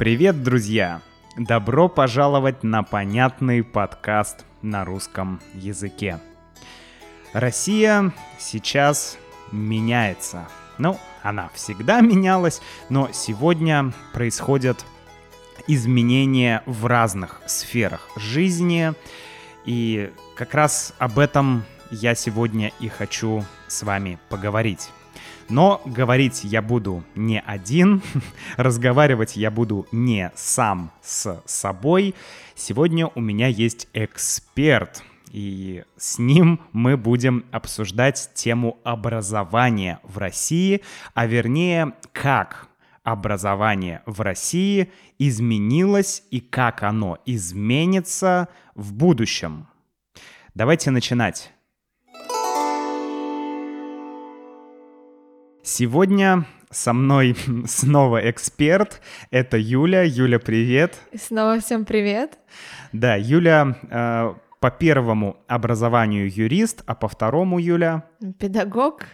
Привет, друзья! Добро пожаловать на понятный подкаст на русском языке. Россия сейчас меняется. Ну, она всегда менялась, но сегодня происходят изменения в разных сферах жизни. И как раз об этом я сегодня и хочу с вами поговорить. Но говорить я буду не один, разговаривать я буду не сам с собой. Сегодня у меня есть эксперт, и с ним мы будем обсуждать тему образования в России, а вернее, как образование в России изменилось и как оно изменится в будущем. Давайте начинать. Сегодня со мной снова эксперт. Это Юля. Юля, привет. Снова всем привет. Да, Юля э, по первому образованию юрист, а по второму Юля... Педагог.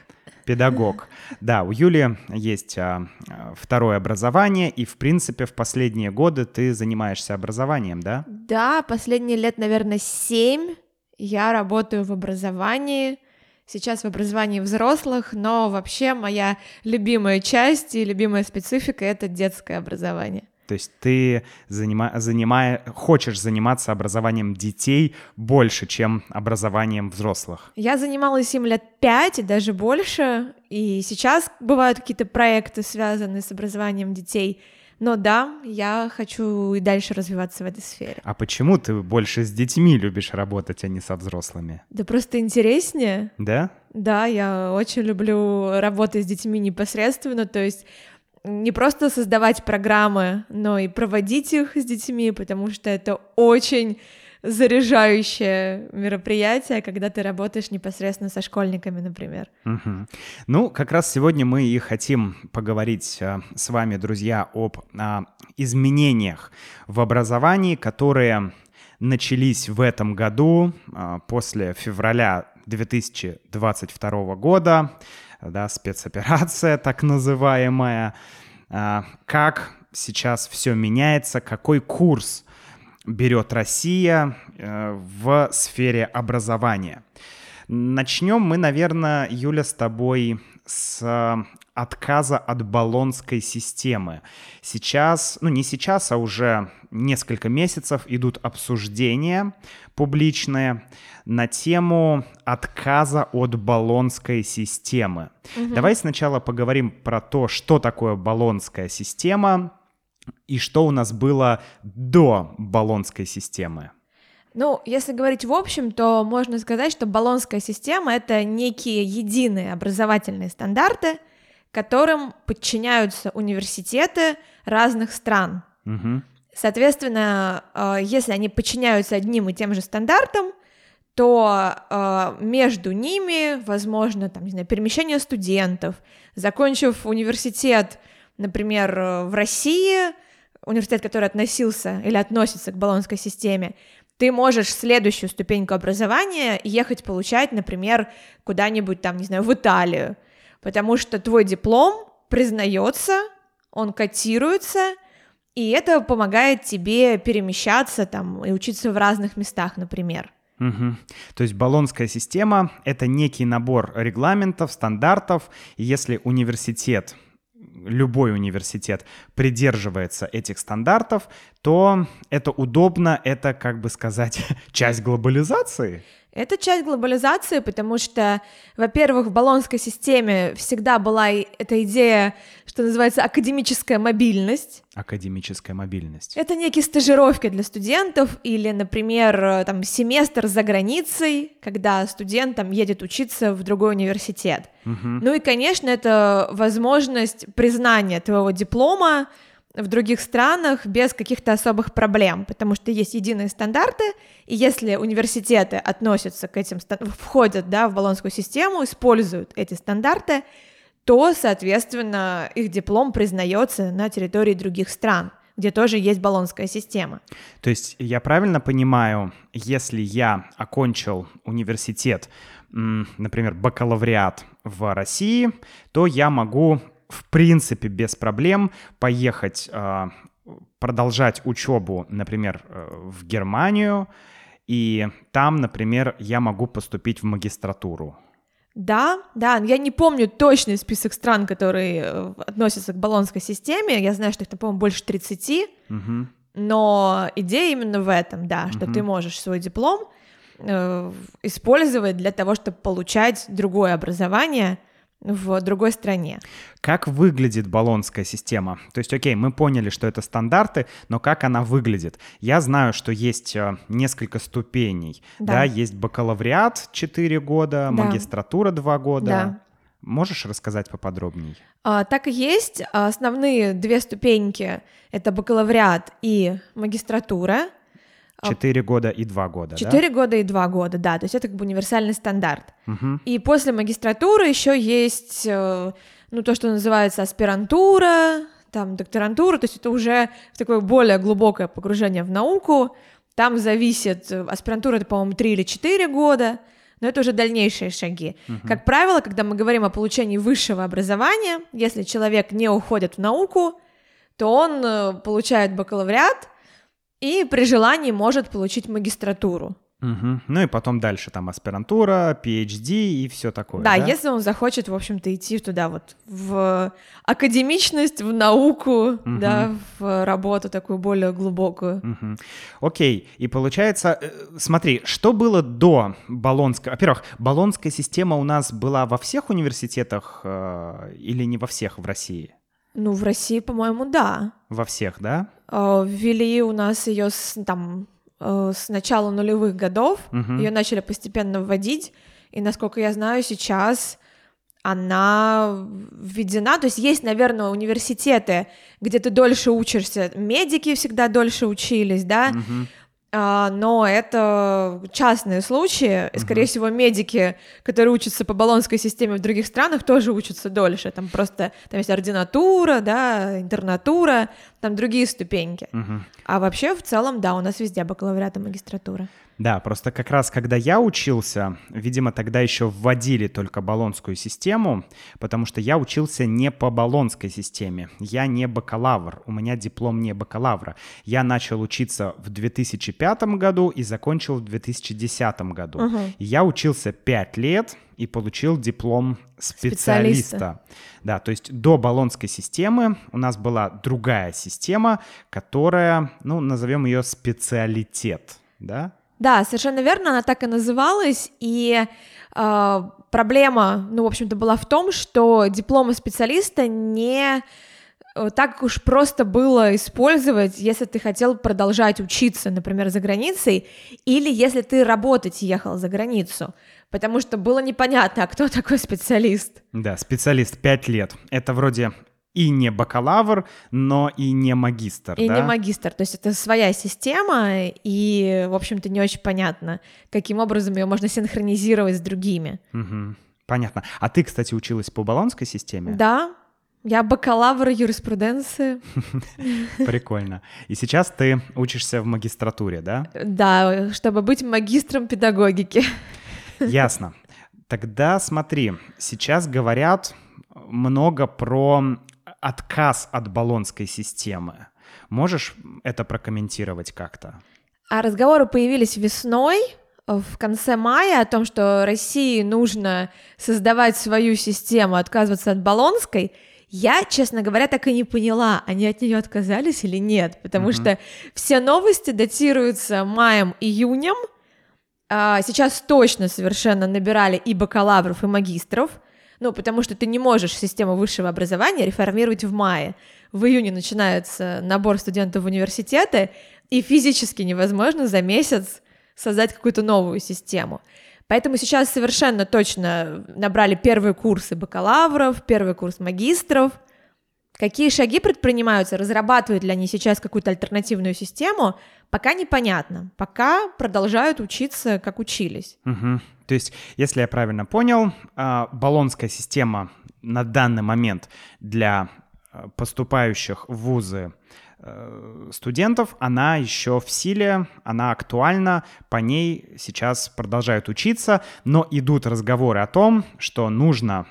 Педагог. Да, у Юли есть а, второе образование, и, в принципе, в последние годы ты занимаешься образованием, да? Да, последние лет, наверное, семь я работаю в образовании сейчас в образовании взрослых, но вообще моя любимая часть и любимая специфика — это детское образование. То есть ты занима, занимая, хочешь заниматься образованием детей больше, чем образованием взрослых? Я занималась им лет пять и даже больше, и сейчас бывают какие-то проекты, связанные с образованием детей — но да, я хочу и дальше развиваться в этой сфере. А почему ты больше с детьми любишь работать, а не со взрослыми? Да просто интереснее. Да? Да, я очень люблю работать с детьми непосредственно, то есть не просто создавать программы, но и проводить их с детьми, потому что это очень заряжающее мероприятие, когда ты работаешь непосредственно со школьниками, например. Угу. Ну, как раз сегодня мы и хотим поговорить а, с вами, друзья, об а, изменениях в образовании, которые начались в этом году а, после февраля 2022 года, да, спецоперация так называемая. А, как сейчас все меняется, какой курс берет Россия э, в сфере образования. Начнем мы, наверное, Юля, с тобой с отказа от баллонской системы. Сейчас, ну не сейчас, а уже несколько месяцев идут обсуждения публичные на тему отказа от баллонской системы. Угу. Давай сначала поговорим про то, что такое баллонская система, и что у нас было до баллонской системы? Ну, если говорить в общем, то можно сказать, что баллонская система — это некие единые образовательные стандарты, которым подчиняются университеты разных стран. Угу. Соответственно, э, если они подчиняются одним и тем же стандартам, то э, между ними, возможно, там, не знаю, перемещение студентов, закончив университет, например, в России, университет, который относился или относится к баллонской системе, ты можешь следующую ступеньку образования ехать получать, например, куда-нибудь там, не знаю, в Италию, потому что твой диплом признается, он котируется, и это помогает тебе перемещаться там и учиться в разных местах, например. Угу. То есть баллонская система — это некий набор регламентов, стандартов, и если университет любой университет придерживается этих стандартов, то это удобно, это, как бы сказать, часть глобализации. Это часть глобализации, потому что, во-первых, в баллонской системе всегда была эта идея, что называется академическая мобильность. Академическая мобильность. Это некие стажировки для студентов или, например, там семестр за границей, когда студент там едет учиться в другой университет. Угу. Ну и, конечно, это возможность признания твоего диплома в других странах без каких-то особых проблем, потому что есть единые стандарты, и если университеты относятся к этим, входят да, в баллонскую систему, используют эти стандарты, то, соответственно, их диплом признается на территории других стран где тоже есть баллонская система. То есть я правильно понимаю, если я окончил университет, например, бакалавриат в России, то я могу в принципе без проблем поехать э, продолжать учебу, например, э, в Германию, и там, например, я могу поступить в магистратуру. Да, да, я не помню точный список стран, которые э, относятся к баллонской системе. Я знаю, что их по-моему, больше 30. Угу. Но идея именно в этом, да, что угу. ты можешь свой диплом э, использовать для того, чтобы получать другое образование в другой стране. Как выглядит баллонская система? То есть, окей, мы поняли, что это стандарты, но как она выглядит? Я знаю, что есть э, несколько ступеней. Да, да есть бакалавриат 4 года, да. магистратура 2 года. Да. Можешь рассказать поподробнее? А, так и есть. Основные две ступеньки — это бакалавриат и магистратура. А, четыре года и два года, Четыре да? года и два года, да, то есть это как бы универсальный стандарт. Угу. И после магистратуры еще есть, э, ну, то, что называется аспирантура, там, докторантура, то есть это уже такое более глубокое погружение в науку, там зависит, э, аспирантура это, по-моему, три или четыре года, но это уже дальнейшие шаги. Угу. Как правило, когда мы говорим о получении высшего образования, если человек не уходит в науку, то он э, получает бакалавриат, и при желании может получить магистратуру. Угу. Ну и потом дальше там аспирантура, PhD и все такое. Да, да, если он захочет, в общем-то, идти туда вот в академичность, в науку, угу. да, в работу такую более глубокую. Угу. Окей, и получается, э, смотри, что было до Болонской? Во-первых, Болонская система у нас была во всех университетах э, или не во всех в России? Ну, в России, по-моему, да. Во всех, да? Э, ввели у нас ее с, там э, с начала нулевых годов, угу. ее начали постепенно вводить, и насколько я знаю, сейчас она введена, то есть есть, наверное, университеты, где ты дольше учишься, медики всегда дольше учились, да, угу. А, но это частные случаи, и, скорее uh-huh. всего, медики, которые учатся по баллонской системе в других странах, тоже учатся дольше. Там просто там есть ординатура, да, интернатура, там другие ступеньки. Uh-huh. А вообще, в целом, да, у нас везде бакалавриат и магистратура. Да, просто как раз когда я учился, видимо, тогда еще вводили только баллонскую систему, потому что я учился не по баллонской системе. Я не бакалавр, у меня диплом не бакалавра. Я начал учиться в 2005 году и закончил в 2010 году. Угу. Я учился 5 лет и получил диплом специалиста. специалиста. Да, то есть до баллонской системы у нас была другая система, которая, ну, назовем ее специалитет, да? Да, совершенно верно, она так и называлась, и э, проблема, ну, в общем-то, была в том, что дипломы специалиста не э, так уж просто было использовать, если ты хотел продолжать учиться, например, за границей, или если ты работать ехал за границу, потому что было непонятно, а кто такой специалист. Да, специалист 5 лет. Это вроде и не бакалавр, но и не магистр. И да? не магистр. То есть это своя система, и, в общем-то, не очень понятно, каким образом ее можно синхронизировать с другими. Угу. Понятно. А ты, кстати, училась по баллонской системе? Да. Я бакалавр юриспруденции. Прикольно. И сейчас ты учишься в магистратуре, да? Да, чтобы быть магистром педагогики. Ясно. Тогда смотри, сейчас говорят много про отказ от баллонской системы. Можешь это прокомментировать как-то? А разговоры появились весной, в конце мая, о том, что России нужно создавать свою систему, отказываться от баллонской, я, честно говоря, так и не поняла, они от нее отказались или нет, потому mm-hmm. что все новости датируются маем-июнем, а сейчас точно совершенно набирали и бакалавров, и магистров, ну, потому что ты не можешь систему высшего образования реформировать в мае. В июне начинается набор студентов в университеты, и физически невозможно за месяц создать какую-то новую систему. Поэтому сейчас совершенно точно набрали первые курсы бакалавров, первый курс магистров. Какие шаги предпринимаются, разрабатывают ли они сейчас какую-то альтернативную систему, пока непонятно. Пока продолжают учиться, как учились. Угу. То есть, если я правильно понял, а, баллонская система на данный момент для а, поступающих в вузы э, студентов, она еще в силе, она актуальна, по ней сейчас продолжают учиться, но идут разговоры о том, что нужно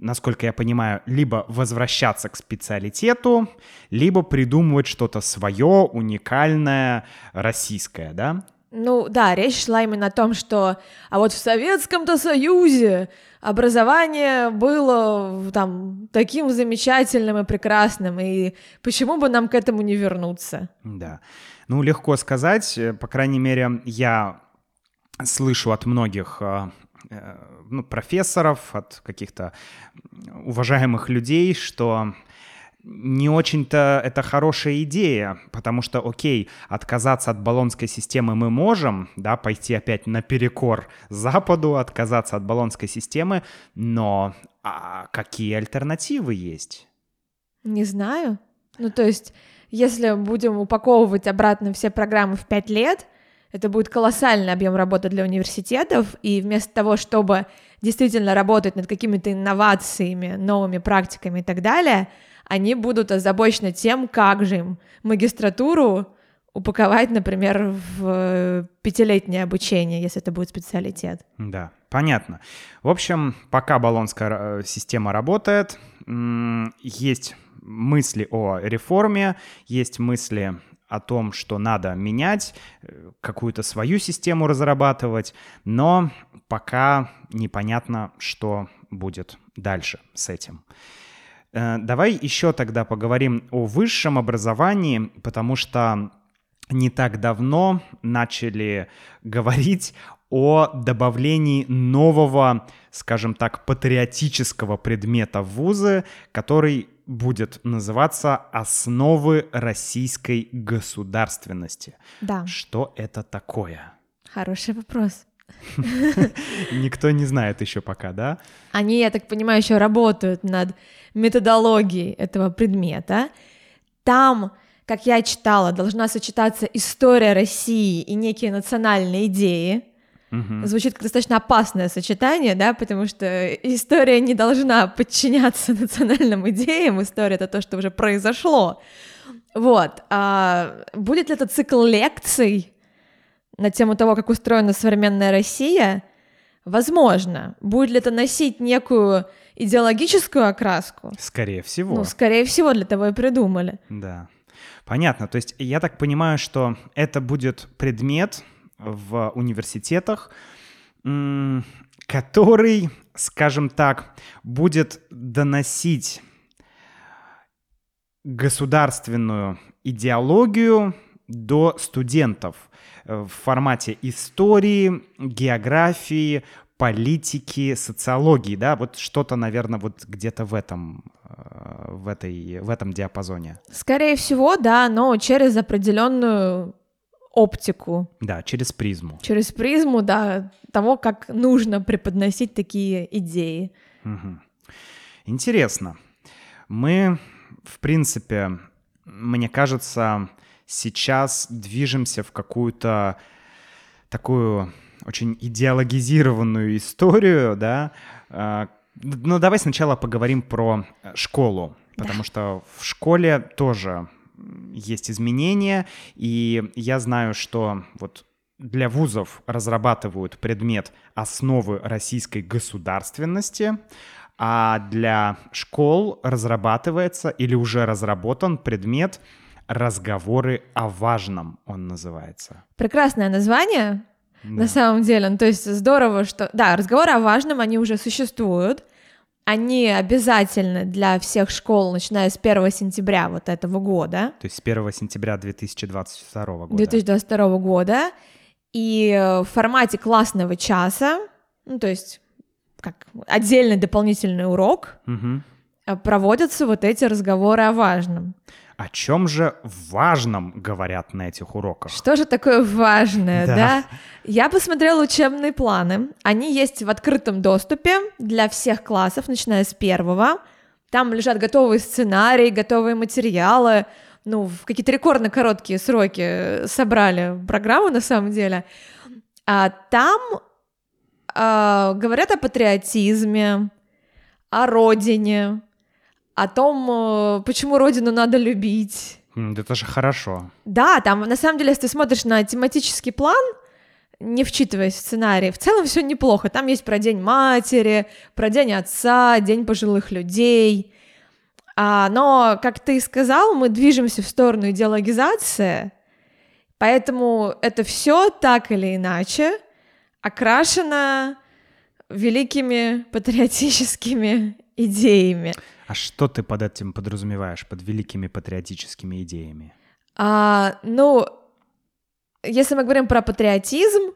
насколько я понимаю, либо возвращаться к специалитету, либо придумывать что-то свое, уникальное, российское, да? Ну да, речь шла именно о том, что а вот в Советском-то Союзе образование было там таким замечательным и прекрасным, и почему бы нам к этому не вернуться? Да. Ну, легко сказать, э, по крайней мере, я слышу от многих э, э, ну, профессоров, от каких-то уважаемых людей, что не очень-то это хорошая идея, потому что, окей, отказаться от баллонской системы мы можем, да, пойти опять наперекор Западу, отказаться от баллонской системы, но а какие альтернативы есть? Не знаю. Ну, то есть, если будем упаковывать обратно все программы в пять лет, это будет колоссальный объем работы для университетов, и вместо того, чтобы действительно работать над какими-то инновациями, новыми практиками и так далее, они будут озабочены тем, как же им магистратуру упаковать, например, в пятилетнее обучение, если это будет специалитет. Да, понятно. В общем, пока баллонская э, система работает, есть мысли о реформе, есть мысли о том, что надо менять, э, какую-то свою систему разрабатывать, но пока непонятно, что будет дальше с этим. Э, давай еще тогда поговорим о высшем образовании, потому что не так давно начали говорить о добавлении нового, скажем так, патриотического предмета в вузы, который будет называться «Основы российской государственности». Да. Что это такое? Хороший вопрос. Никто не знает еще пока, да? Они, я так понимаю, еще работают над методологией этого предмета. Там, как я читала, должна сочетаться история России и некие национальные идеи. Угу. Звучит как достаточно опасное сочетание, да, потому что история не должна подчиняться национальным идеям, история это то, что уже произошло. Вот. А будет ли это цикл лекций на тему того, как устроена современная Россия? Возможно. Будет ли это носить некую идеологическую окраску? Скорее всего. Ну, скорее всего, для того и придумали. Да. Понятно. То есть я так понимаю, что это будет предмет, в университетах, который, скажем так, будет доносить государственную идеологию до студентов в формате истории, географии, политики, социологии, да, вот что-то, наверное, вот где-то в этом, э, в этой, в этом диапазоне. Скорее всего, да, но через определенную оптику. Да, через призму. Через призму, да, того, как нужно преподносить такие идеи. Угу. Интересно. Мы, в принципе, мне кажется, сейчас движемся в какую-то такую очень идеологизированную историю, да. А, Но ну, давай сначала поговорим про школу, потому да. что в школе тоже есть изменения, и я знаю, что вот для вузов разрабатывают предмет основы российской государственности, а для школ разрабатывается или уже разработан предмет разговоры о важном, он называется. Прекрасное название, да. на самом деле. Ну, то есть здорово, что... Да, разговоры о важном, они уже существуют, они обязательны для всех школ, начиная с 1 сентября вот этого года. То есть с 1 сентября 2022 года. 2022 года. И в формате классного часа, ну, то есть как отдельный дополнительный урок, угу. проводятся вот эти разговоры о важном. О чем же важном говорят на этих уроках? Что же такое важное, да? да? Я посмотрела учебные планы. Они есть в открытом доступе для всех классов, начиная с первого. Там лежат готовые сценарии, готовые материалы. Ну, в какие-то рекордно короткие сроки собрали программу на самом деле. А там э, говорят о патриотизме, о родине, о том, э, почему родину надо любить. Это же хорошо. Да, там на самом деле, если ты смотришь на тематический план, не вчитываясь в сценарий. В целом все неплохо. Там есть про День матери, про День отца, День пожилых людей. А, но, как ты сказал, мы движемся в сторону идеологизации, поэтому это все так или иначе окрашено великими патриотическими идеями. А что ты под этим подразумеваешь, под великими патриотическими идеями? А, ну, если мы говорим про патриотизм,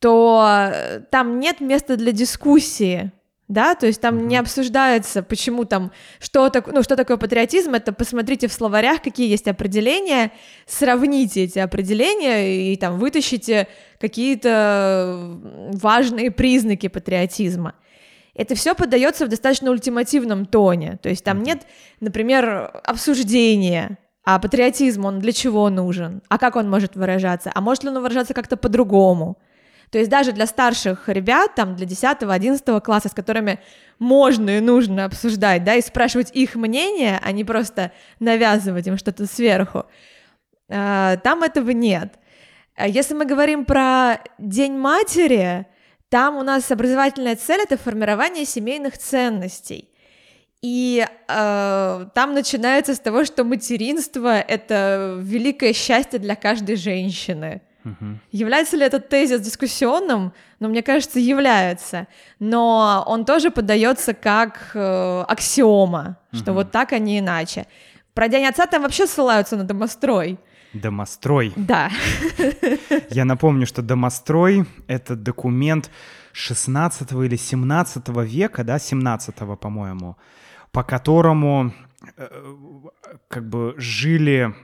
то э, там нет места для дискуссии, да, то есть там mm-hmm. не обсуждается, почему там, что, так, ну, что такое патриотизм, это посмотрите в словарях, какие есть определения, сравните эти определения и там вытащите какие-то важные признаки патриотизма. Это все подается в достаточно ультимативном тоне, то есть там нет, например, обсуждения, а патриотизм, он для чего нужен? А как он может выражаться? А может ли он выражаться как-то по-другому? То есть даже для старших ребят, там, для 10-11 класса, с которыми можно и нужно обсуждать, да, и спрашивать их мнение, а не просто навязывать им что-то сверху, э, там этого нет. А если мы говорим про День матери, там у нас образовательная цель — это формирование семейных ценностей. И э, там начинается с того, что материнство — это великое счастье для каждой женщины. Угу. Является ли этот тезис дискуссионным? Ну, мне кажется, является. Но он тоже подается как э, аксиома, угу. что вот так, а не иначе. Про День отца там вообще ссылаются на домострой. Домострой. Да. Я напомню, что домострой — это документ 16 или 17 века, да, 17 по-моему, по которому э, как бы жили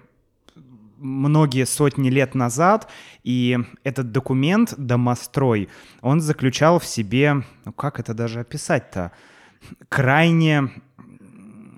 многие сотни лет назад, и этот документ «Домострой», он заключал в себе, ну как это даже описать-то, крайне...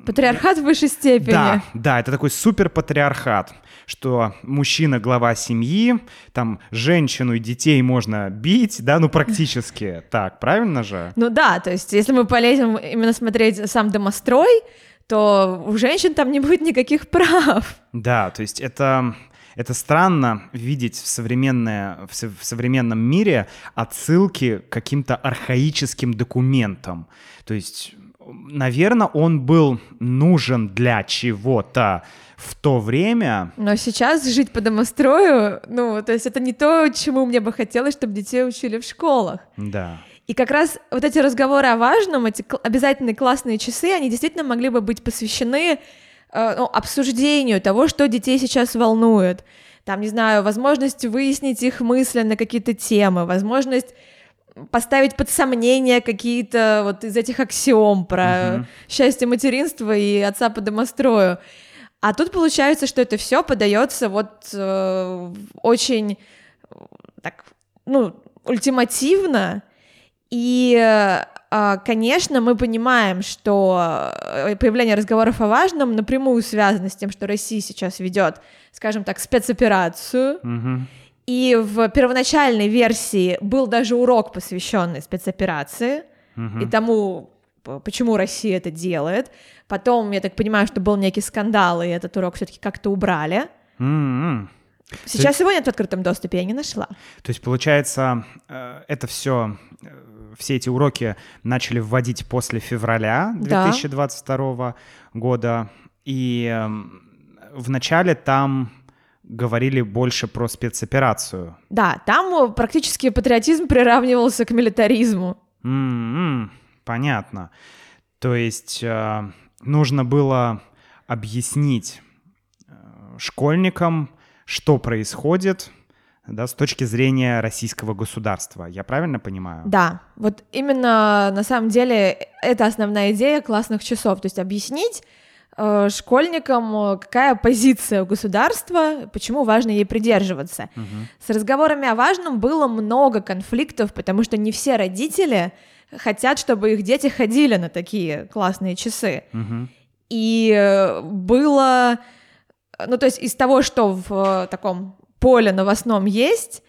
Патриархат в высшей степени. Да, да, это такой супер патриархат, что мужчина глава семьи, там женщину и детей можно бить, да, ну практически так, правильно же? Ну да, то есть если мы полезем именно смотреть сам домострой, то у женщин там не будет никаких прав. Да, то есть это это странно видеть в, современное, в, в современном мире отсылки к каким-то архаическим документам. То есть, наверное, он был нужен для чего-то в то время. Но сейчас жить по домострою, ну, то есть это не то, чему мне бы хотелось, чтобы детей учили в школах. Да. И как раз вот эти разговоры о важном, эти обязательные классные часы, они действительно могли бы быть посвящены э, ну, обсуждению того, что детей сейчас волнует. Там, не знаю, возможность выяснить их мысли на какие-то темы, возможность поставить под сомнение какие-то вот из этих аксиом про uh-huh. счастье материнства и отца по домострою. А тут получается, что это все подается вот э, очень так, ну, ультимативно, и, а, конечно, мы понимаем, что э, появление разговоров о важном напрямую связано с тем, что Россия сейчас ведет, скажем так, спецоперацию. Угу. И в первоначальной версии был даже урок, посвященный спецоперации угу. и тому, почему Россия это делает. Потом, я так понимаю, что был некий скандал, и этот урок все-таки как-то убрали. Mm-hmm. Сейчас его нет в открытом доступе, я не нашла. То есть, получается, э, это все все эти уроки начали вводить после февраля 2022 да. года. И эм, вначале там говорили больше про спецоперацию. Да, там практически патриотизм приравнивался к милитаризму. Mm-hmm, понятно. То есть э, нужно было объяснить э, школьникам, что происходит, да, с точки зрения российского государства. Я правильно понимаю? Да, вот именно на самом деле это основная идея классных часов, то есть объяснить э, школьникам, какая позиция у государства, почему важно ей придерживаться. Угу. С разговорами о важном было много конфликтов, потому что не все родители хотят, чтобы их дети ходили на такие классные часы. Угу. И э, было, ну то есть из того, что в э, таком поле новостном есть,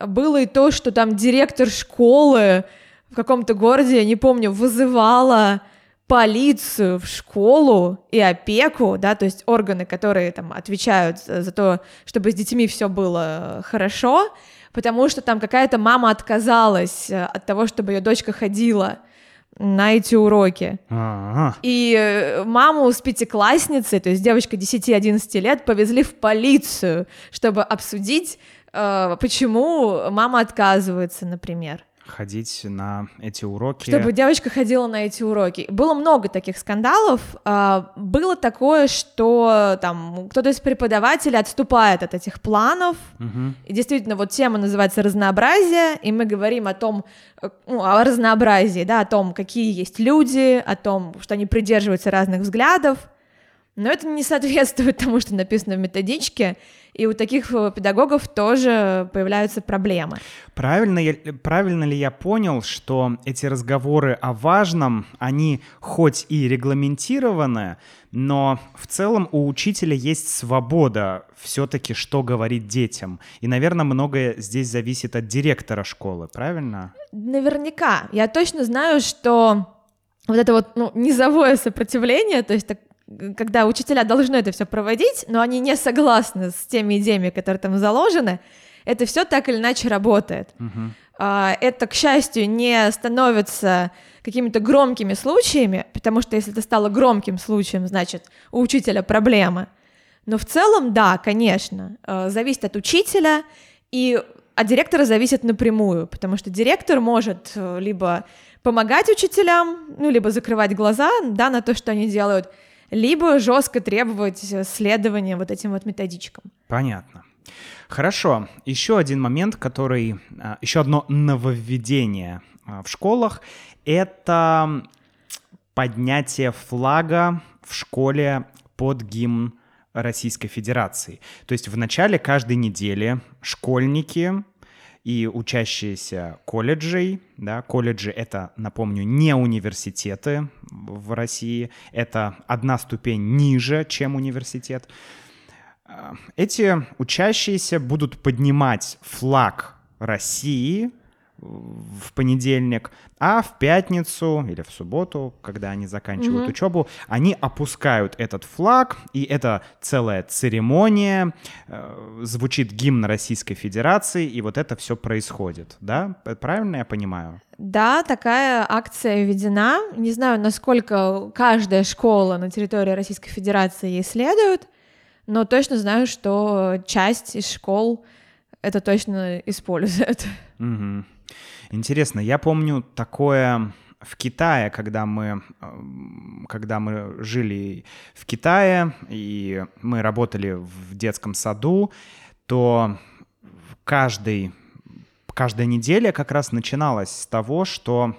было и то, что там директор школы в каком-то городе, я не помню, вызывала полицию в школу и опеку, да, то есть органы, которые там отвечают за то, чтобы с детьми все было хорошо, потому что там какая-то мама отказалась э, от того, чтобы ее дочка ходила на эти уроки. А-а. И э, маму с пятиклассницей, то есть девочка 10-11 лет, повезли в полицию, чтобы обсудить, э, почему мама отказывается, например. Ходить на эти уроки. Чтобы девочка ходила на эти уроки. Было много таких скандалов. А, Было такое, что там кто-то из преподавателей отступает от этих планов. Мгм. И действительно, вот тема называется разнообразие, и мы говорим о том, ну, о разнообразии, да, о том, какие есть люди, о том, что они придерживаются разных взглядов. Но это не соответствует тому, что написано в методичке, и у таких э, педагогов тоже появляются проблемы. Правильно, я- правильно ли я понял, что эти разговоры о важном, они хоть и регламентированы, но в целом у учителя есть свобода все-таки, что говорить детям. И, наверное, многое здесь зависит от директора школы, правильно? Наверняка. Я точно знаю, что вот это вот ну, низовое сопротивление, то есть так, когда учителя должны это все проводить, но они не согласны с теми идеями, которые там заложены, это все так или иначе работает. А, Это, к счастью, не становится какими-то громкими случаями, потому что если это стало громким случаем, значит, у учителя проблемы. Но в целом, да, конечно, э, зависит от учителя, и от директора зависит напрямую, потому что директор может э, либо помогать учителям, ну, либо закрывать глаза, да, на то, что они делают, либо жестко требовать э, следования вот этим вот методичкам. Понятно. Хорошо. Еще один момент, который... а, Еще одно нововведение а, в школах — это поднятие флага в школе под гимн Российской Федерации. То есть в начале каждой недели школьники и учащиеся колледжей, да, колледжи это, напомню, не университеты в России, это одна ступень ниже, чем университет. Эти учащиеся будут поднимать флаг России в понедельник, а в пятницу или в субботу, когда они заканчивают Мгм. учебу, они опускают этот флаг, и это целая церемония, э, звучит гимн Российской Федерации, и вот это все происходит, да? Правильно я понимаю? Да, такая акция введена. Не знаю, насколько каждая школа на территории Российской Федерации ей следует, но точно знаю, что часть из школ это точно использует. Мгм. Интересно, я помню такое в Китае, когда мы, эм, когда мы жили в Китае и мы работали в детском саду, то каждый, каждая неделя как раз начиналась с того, что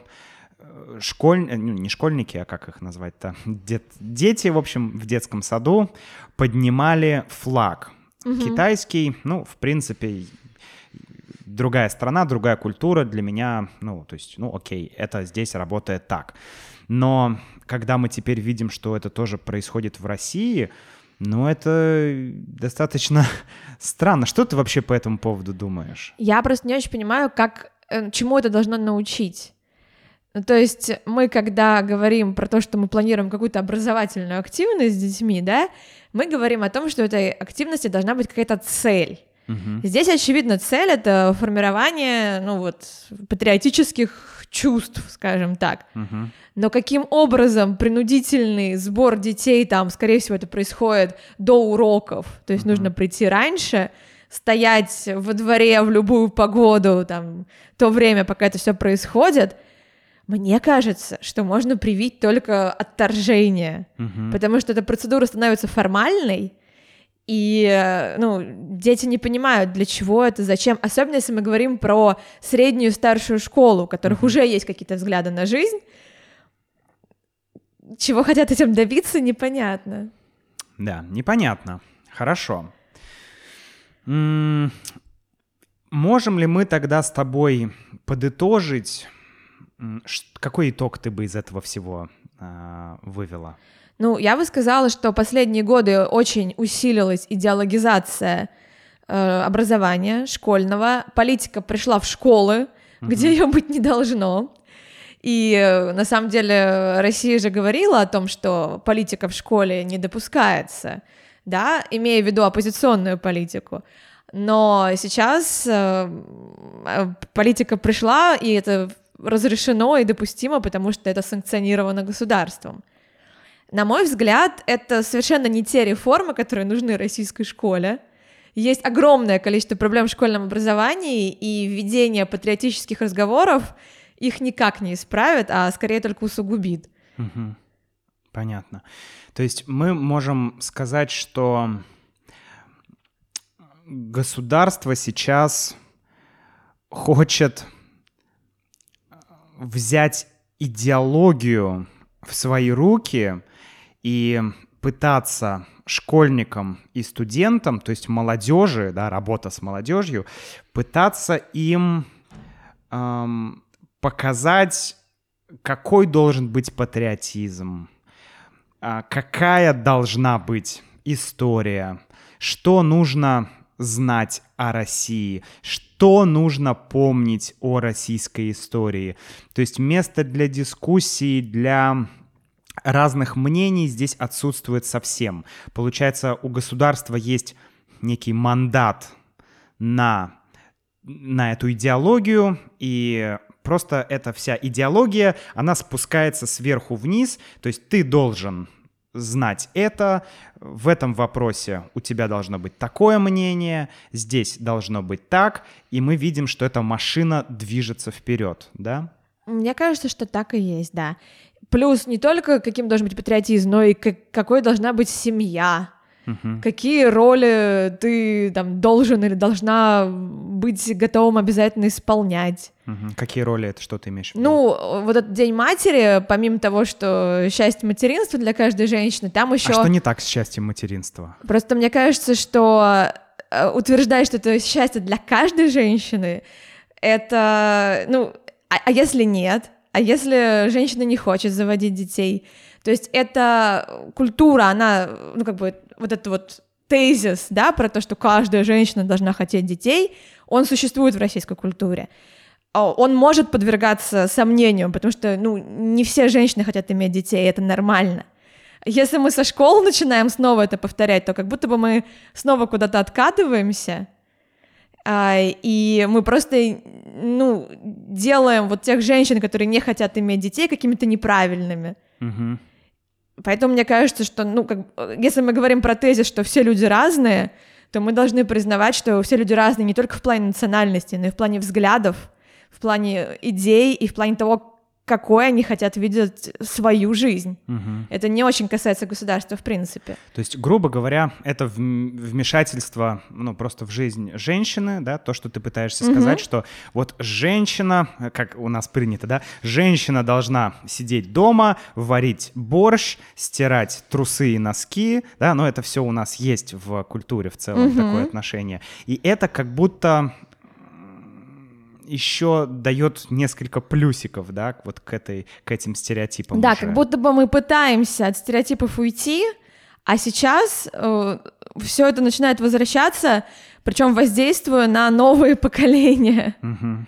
э, школь... э, ну, не школьники, а как их назвать-то, Дет- дети, в общем, в детском саду поднимали флаг. Китайский, ну, в принципе, другая страна, другая культура для меня, ну, то есть, ну, окей, это здесь работает так. Но когда мы теперь видим, что это тоже происходит в России, ну, это достаточно странно. Что ты вообще по этому поводу думаешь? Я просто не очень понимаю, как, э, чему это должно научить. Ну, То есть мы, когда говорим про то, что мы планируем какую-то образовательную активность с детьми, да, мы говорим о том, что этой активности должна быть какая-то цель. Здесь, очевидно, цель — это формирование, ну вот, патриотических чувств, скажем так. Но каким образом принудительный сбор детей, там, скорее всего, это происходит до уроков, то есть нужно прийти раньше, стоять во дворе в любую погоду, там, то время, пока это все происходит, мне кажется, что можно привить только отторжение, Мгм. потому что эта процедура становится формальной, и, э, ну, дети не понимают, для чего это, зачем. Особенно, если мы говорим про среднюю старшую школу, у которых уже есть какие-то взгляды на жизнь. Чего хотят этим добиться, непонятно. Да, непонятно. Хорошо. М, Можем ли мы тогда с тобой подытожить, какой итог ты бы из этого всего а, вывела? Ну, я бы сказала, что последние годы очень усилилась идеологизация э, образования школьного. Политика пришла в школы, где ее быть не должно. И э, на самом деле Россия же говорила о том, что политика в школе не допускается, да, имея в виду оппозиционную политику. Но сейчас э, э, политика пришла, и это разрешено и допустимо, потому что это санкционировано государством. На мой взгляд, это совершенно не те реформы, которые нужны российской школе. Есть огромное количество проблем в школьном образовании, и введение патриотических разговоров их никак не исправит, а скорее только усугубит. Угу. Понятно. То есть мы можем сказать, что государство сейчас хочет взять идеологию в свои руки и пытаться школьникам и студентам, то есть молодежи, да, работа с молодежью, пытаться им эм, показать, какой должен быть патриотизм, э, какая должна быть история, что нужно знать о России, что нужно помнить о российской истории. То есть место для дискуссии, для разных мнений здесь отсутствует совсем. Получается, у государства есть некий мандат на, на эту идеологию, и просто эта вся идеология, она спускается сверху вниз, то есть ты должен знать это, в этом вопросе у тебя должно быть такое мнение, здесь должно быть так, и мы видим, что эта машина движется вперед, да? Мне кажется, что так и есть, да. Плюс не только каким должен быть патриотизм, но и как, какой должна быть семья, угу. какие роли ты там должен или должна быть готовым обязательно исполнять. Угу. Какие роли это, что ты имеешь в виду? Ну, вот этот День матери, помимо того, что счастье материнства для каждой женщины, там еще... А что не так с счастьем материнства? Просто мне кажется, что э, утверждать, что это счастье для каждой женщины, это, ну, а, а если нет? А если женщина не хочет заводить детей? То есть эта культура, она, ну как бы вот этот вот тезис, да, про то, что каждая женщина должна хотеть детей, он существует в российской культуре. А он может подвергаться сомнению, потому что, ну, не все женщины хотят иметь детей, это нормально. Если мы со школы начинаем снова это повторять, то как будто бы мы снова куда-то откатываемся, и мы просто, ну, делаем вот тех женщин, которые не хотят иметь детей, какими-то неправильными. Угу. Поэтому мне кажется, что, ну, как, если мы говорим про тезис, что все люди разные, то мы должны признавать, что все люди разные не только в плане национальности, но и в плане взглядов, в плане идей и в плане того, какой они хотят видеть свою жизнь. Угу. Это не очень касается государства в принципе. То есть, грубо говоря, это вмешательство, ну, просто в жизнь женщины, да, то, что ты пытаешься угу. сказать, что вот женщина, как у нас принято, да, женщина должна сидеть дома, варить борщ, стирать трусы и носки, да, но это все у нас есть в культуре в целом, угу. такое отношение. И это как будто еще дает несколько плюсиков, да, вот к этой, к этим стереотипам. Да, уже. как будто бы мы пытаемся от стереотипов уйти, а сейчас э, все это начинает возвращаться, причем воздействуя на новые поколения. Угу.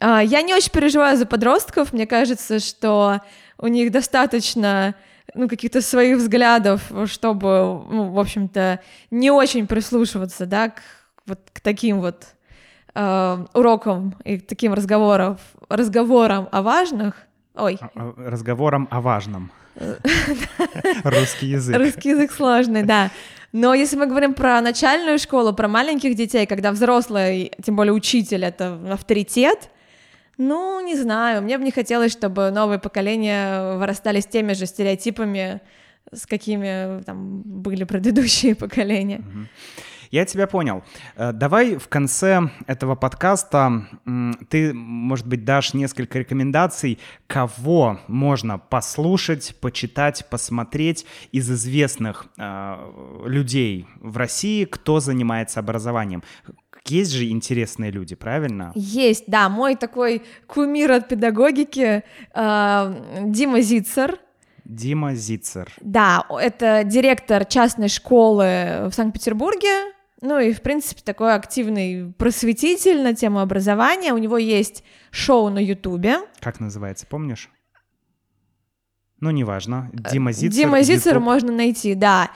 Э, я не очень переживаю за подростков, мне кажется, что у них достаточно ну, каких-то своих взглядов, чтобы, ну, в общем-то, не очень прислушиваться, да, к, вот к таким вот э, урокам и таким разговорам, разговорам о важных, ой. А, а, разговорам о важном. Русский язык. Русский язык сложный, да. Но если мы говорим про начальную школу, про маленьких детей, когда взрослый, тем более учитель, это авторитет, ну, не знаю, мне бы не хотелось, чтобы новые поколения вырастали с теми же стереотипами, с какими там были предыдущие поколения. Mm-hmm. Я тебя понял. Э, давай в конце этого подкаста ты, может быть, дашь несколько рекомендаций, кого можно послушать, почитать, посмотреть из известных э, людей в России, кто занимается образованием. Есть же интересные люди, правильно? Есть, да. Мой такой кумир от педагогики э, Дима Зицер. Дима Зицер. Да, это директор частной школы в Санкт-Петербурге, ну и, в принципе, такой активный просветитель на тему образования. У него есть шоу на Ютубе. Как называется, помнишь? Ну, неважно. Дима Зицер. Дима Зицер YouTube. можно найти, да.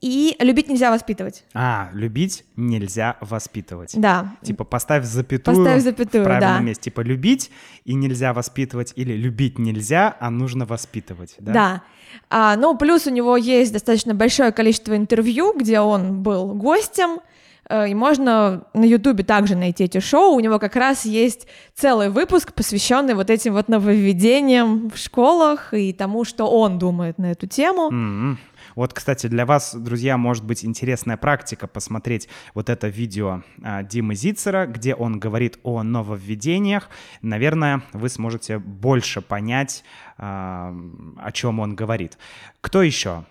И любить нельзя воспитывать. А, любить нельзя воспитывать. Да. Типа поставь запятую, Поставь запятую, в правильном да. месте. Типа любить и нельзя воспитывать, или любить нельзя, а нужно воспитывать. Да. Да. А, ну, плюс у него есть достаточно большое количество интервью, где он был гостем, э, и можно на Ютубе также найти эти шоу. У него как раз есть целый выпуск, посвященный вот этим вот нововведениям в школах и тому, что он думает на эту тему. М-м. Вот, кстати, для вас, друзья, может быть интересная практика посмотреть вот это видео а, Димы Зицера, где он говорит о нововведениях. Наверное, вы сможете больше понять, а, о чем он говорит. Кто еще?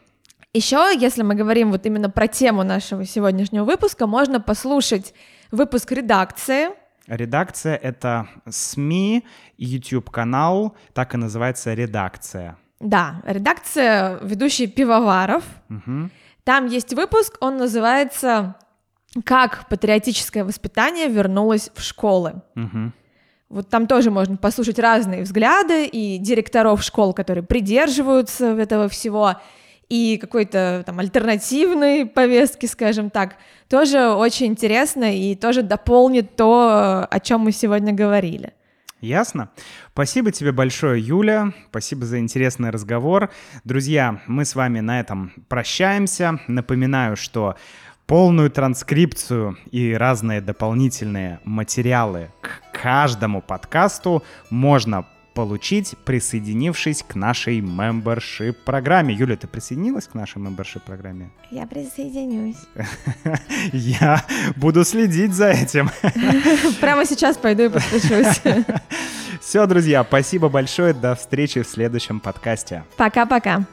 Еще, если мы говорим вот именно про тему нашего сегодняшнего выпуска, можно послушать выпуск редакции. Редакция — это СМИ, YouTube-канал, так и называется редакция. Да, редакция ведущий Пивоваров. Мгм. Там есть выпуск, он называется «Как патриотическое воспитание вернулось в школы». Мгм. Вот там тоже можно послушать разные взгляды и директоров школ, которые придерживаются этого всего, и какой-то там альтернативной повестки, скажем так, тоже очень интересно и тоже дополнит то, о чем мы сегодня говорили. Ясно? Спасибо тебе большое, Юля. Спасибо за интересный разговор. Друзья, мы с вами на этом прощаемся. Напоминаю, что полную транскрипцию и разные дополнительные материалы к каждому подкасту можно получить, присоединившись к нашей membership программе. Юля, ты присоединилась к нашей membership программе? Я присоединюсь. Я буду следить за этим. Прямо сейчас пойду и подпишусь. Все, друзья, спасибо большое. До встречи в следующем подкасте. Пока-пока.